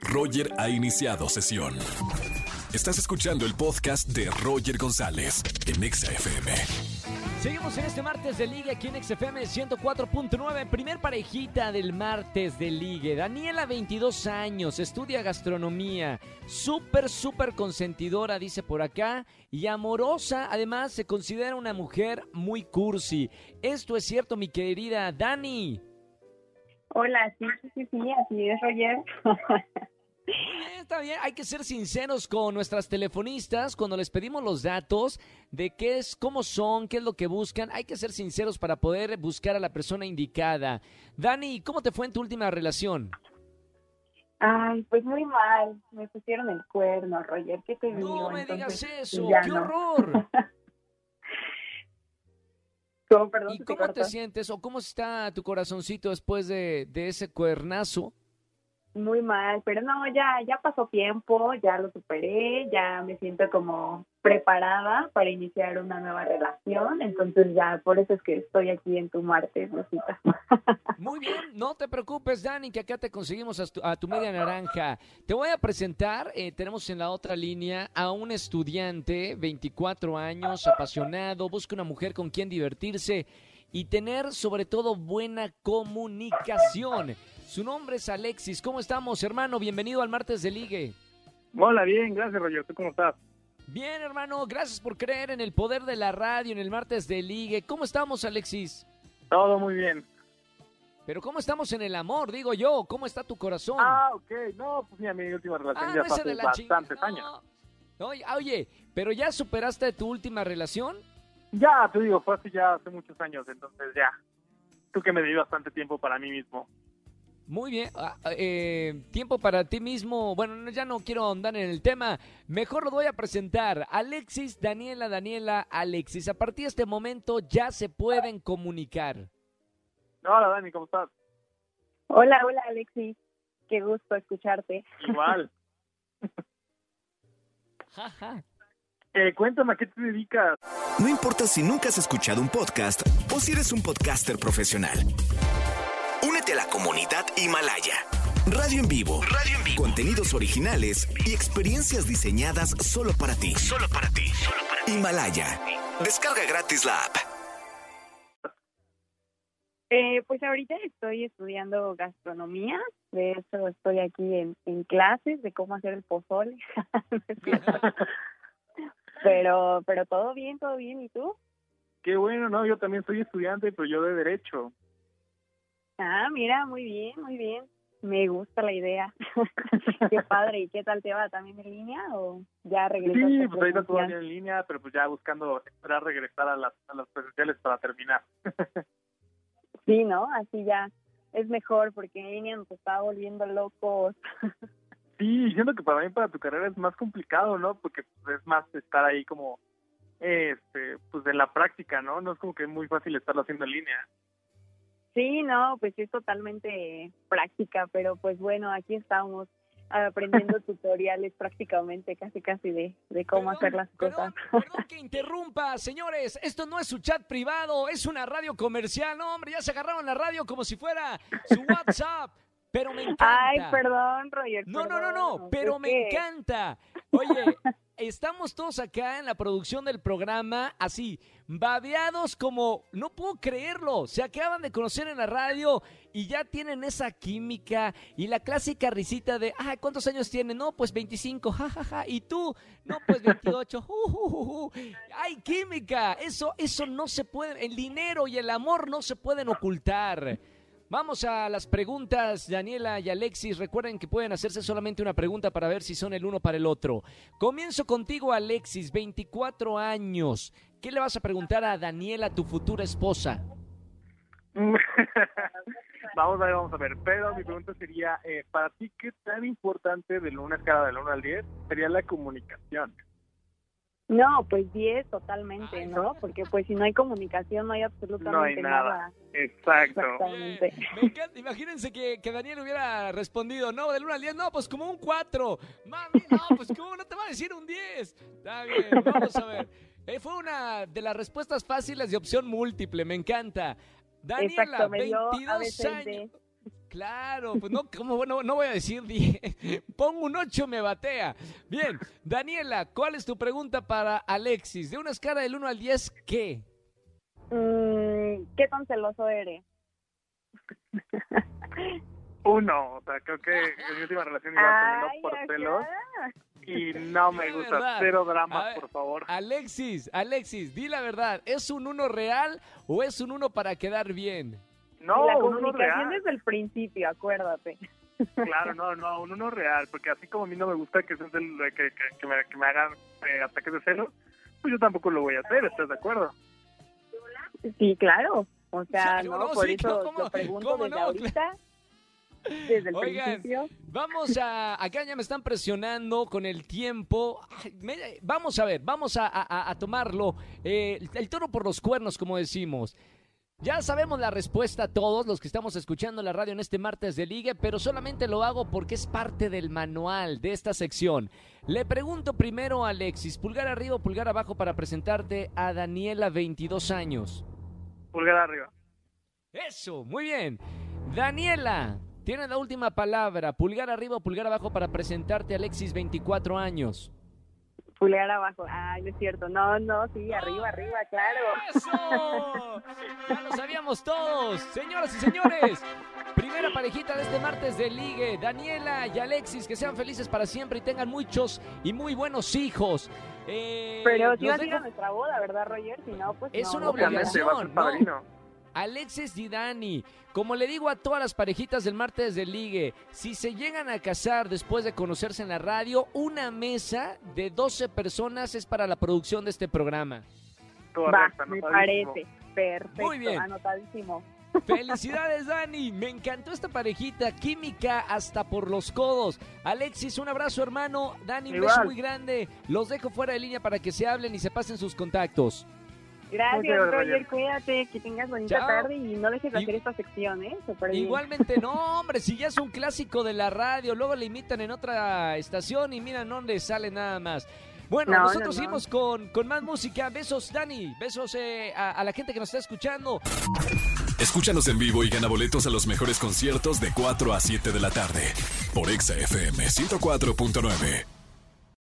Roger ha iniciado sesión. Estás escuchando el podcast de Roger González en Exa FM. Seguimos en este martes de Liga aquí en XFM 104.9, primer parejita del martes de Ligue. Daniela, 22 años, estudia gastronomía, súper, súper consentidora, dice por acá, y amorosa. Además, se considera una mujer muy cursi. Esto es cierto, mi querida Dani. Hola, sí, sí, sí, así es, Roger. está bien, hay que ser sinceros con nuestras telefonistas cuando les pedimos los datos de qué es, cómo son, qué es lo que buscan. Hay que ser sinceros para poder buscar a la persona indicada. Dani, ¿cómo te fue en tu última relación? Ay, pues muy mal. Me pusieron el cuerno, Roger. ¿Qué te digo? No me digas eso. ¡Qué horror! ¿Y cómo te sientes o cómo está tu corazoncito después de, de ese cuernazo? Muy mal, pero no, ya, ya pasó tiempo, ya lo superé, ya me siento como preparada para iniciar una nueva relación, entonces ya por eso es que estoy aquí en tu martes, Rosita. Muy bien, no te preocupes, Dani, que acá te conseguimos a tu, media naranja. Te voy a presentar, eh, tenemos en la otra línea a un estudiante, 24 años, apasionado, busca una mujer con quien divertirse y tener sobre todo buena comunicación. Su nombre es Alexis. ¿Cómo estamos, hermano? Bienvenido al martes de Ligue. Hola, bien, gracias, Roger. ¿Tú cómo estás? Bien, hermano. Gracias por creer en el poder de la radio, en el martes de Ligue. ¿Cómo estamos, Alexis? Todo muy bien. Pero ¿cómo estamos en el amor? Digo yo, ¿cómo está tu corazón? Ah, ok. No, pues mira, mi última relación ah, ya hace bastantes años. Oye, oye, ¿pero ya superaste tu última relación? Ya, te digo, fue así ya hace muchos años, entonces ya. Tú que me di bastante tiempo para mí mismo. Muy bien. Ah, ah, eh, tiempo para ti mismo. Bueno, ya no quiero ahondar en el tema. Mejor lo voy a presentar. Alexis, Daniela, Daniela, Alexis. A partir de este momento ya se pueden comunicar. Hola, Dani, ¿cómo estás? Hola, hola, Alexis. Qué gusto escucharte. Igual. Eh, cuéntame, ¿a qué te dedicas? No importa si nunca has escuchado un podcast o si eres un podcaster profesional la comunidad Himalaya. Radio en vivo. Radio en vivo. Contenidos originales y experiencias diseñadas solo para ti. Solo para ti. Himalaya. Descarga gratis la app. Eh, pues ahorita estoy estudiando gastronomía, de eso estoy aquí en, en clases de cómo hacer el pozole. pero, pero todo bien, todo bien. ¿Y tú? Qué bueno, no, yo también soy estudiante, pero yo de derecho. Ah, mira, muy bien, muy bien. Me gusta la idea. qué padre. ¿Y qué tal te va? ¿También en línea o ya regresaste? Sí, pues ahorita todavía en línea, pero pues ya buscando esperar regresar a las, a las presenciales para terminar. sí, ¿no? Así ya es mejor porque en línea nos está volviendo locos. sí, siento que para mí, para tu carrera es más complicado, ¿no? Porque pues, es más estar ahí como, este, pues en la práctica, ¿no? No es como que es muy fácil estarlo haciendo en línea. Sí, no, pues es totalmente práctica, pero pues bueno, aquí estamos aprendiendo tutoriales prácticamente casi casi de, de cómo hacer las cosas. Perdón, que interrumpa, señores, esto no es su chat privado, es una radio comercial, no hombre, ya se agarraron la radio como si fuera su WhatsApp. Pero me encanta. Ay, perdón, Roger. No, no, no, no, pero me encanta. Oye, estamos todos acá en la producción del programa, así, babeados como, no puedo creerlo, se acaban de conocer en la radio y ya tienen esa química y la clásica risita de, ah, ¿cuántos años tienen? No, pues 25, jajaja, ja, ja. y tú, no, pues 28, uh, hay química, eso, eso no se puede, el dinero y el amor no se pueden ocultar. Vamos a las preguntas, Daniela y Alexis. Recuerden que pueden hacerse solamente una pregunta para ver si son el uno para el otro. Comienzo contigo, Alexis, 24 años. ¿Qué le vas a preguntar a Daniela, tu futura esposa? vamos a ver, vamos a ver. Pero mi pregunta sería, eh, para ti, ¿qué tan importante de una escala del 1 al 10 sería la comunicación? No, pues 10 totalmente, ¿no? Porque pues si no hay comunicación no hay absolutamente nada. Exacto. Exactamente. Imagínense que, que, Daniel hubiera respondido, no, del 1 al 10, no, pues como un 4. Mami, no, pues ¿cómo no te va a decir un 10? Está bien, vamos a ver. Eh, fue una de las respuestas fáciles de opción múltiple, me encanta. Daniela, 22 años. Claro, pues no, como bueno, no voy a decir 10. Pongo un 8, me batea. Bien, Daniela, ¿cuál es tu pregunta para Alexis? De una escala del 1 al 10, ¿qué? Mm, ¿Qué tan celoso eres? Uno, o sea, creo que en mi última relación igual terminó por celos y no me gusta. verdad. Cero A drama, ver, por favor. Alexis, Alexis, di la verdad, ¿es un 1 real o es un 1 para quedar bien? No, la comunicación real. desde el principio, acuérdate. Claro, no, no, un uno real, porque así como a mí no me gusta que, se- que, que, que me, que me hagan eh, ataques de celos, pues yo tampoco lo voy a hacer, ¿estás de acuerdo? Sí, claro. O sea, Sí, no, no, por sí, eso ¿cómo- lo pregunto cómo desde no? ahorita, desde el Oigan, principio. Vamos a, acá ya me están presionando con el tiempo. Ay, me- vamos a ver, vamos a, a- a tomarlo. eh, el toro por los cuernos, como decimos. Ya sabemos la respuesta a todos los que estamos escuchando la radio en este martes de ligue, pero solamente lo hago porque es parte del manual de esta sección. Le pregunto primero a Alexis, pulgar arriba o pulgar abajo para presentarte a Daniela, 22 años. Pulgar arriba. Eso, muy bien. Daniela, tienes la última palabra. Pulgar arriba o pulgar abajo para presentarte a Alexis, 24 años. Pulgar abajo. Ay, no es cierto. No, no, sí, arriba, arriba, claro. ¡Eso! Ya lo sabíamos todos. Señoras y señores, primera parejita de este martes de Ligue. Daniela y Alexis, que sean felices para siempre y tengan muchos y muy buenos hijos. Eh, Pero si vas a ir dejo- a nuestra boda, ¿verdad, Roger? Si no, pues Es no, una no Obviamente, podemos. va a ser ¿no? padrino. Alexis y Dani, como le digo a todas las parejitas del martes de ligue, si se llegan a casar después de conocerse en la radio, una mesa de 12 personas es para la producción de este programa. Va, me parece. Perfecto, Muy bien. anotadísimo. Felicidades Dani, me encantó esta parejita, química hasta por los codos. Alexis, un abrazo hermano, Dani, un beso muy grande. Los dejo fuera de línea para que se hablen y se pasen sus contactos. Gracias, Roger. Roger. Cuídate, que tengas bonita Chao. tarde y no dejes de Y- hacer esta sección, ¿eh? Bien. Igualmente, no, hombre, si ya es un clásico de la radio, luego le imitan en otra estación y mira, no le sale nada más. Bueno, No, no, nosotros no. seguimos con, con más música. Besos, Dani. Besos eh, a, a la gente que nos está escuchando. Escúchanos en vivo y gana boletos a los mejores conciertos de 4 a 7 de la tarde por Exa FM 104.9.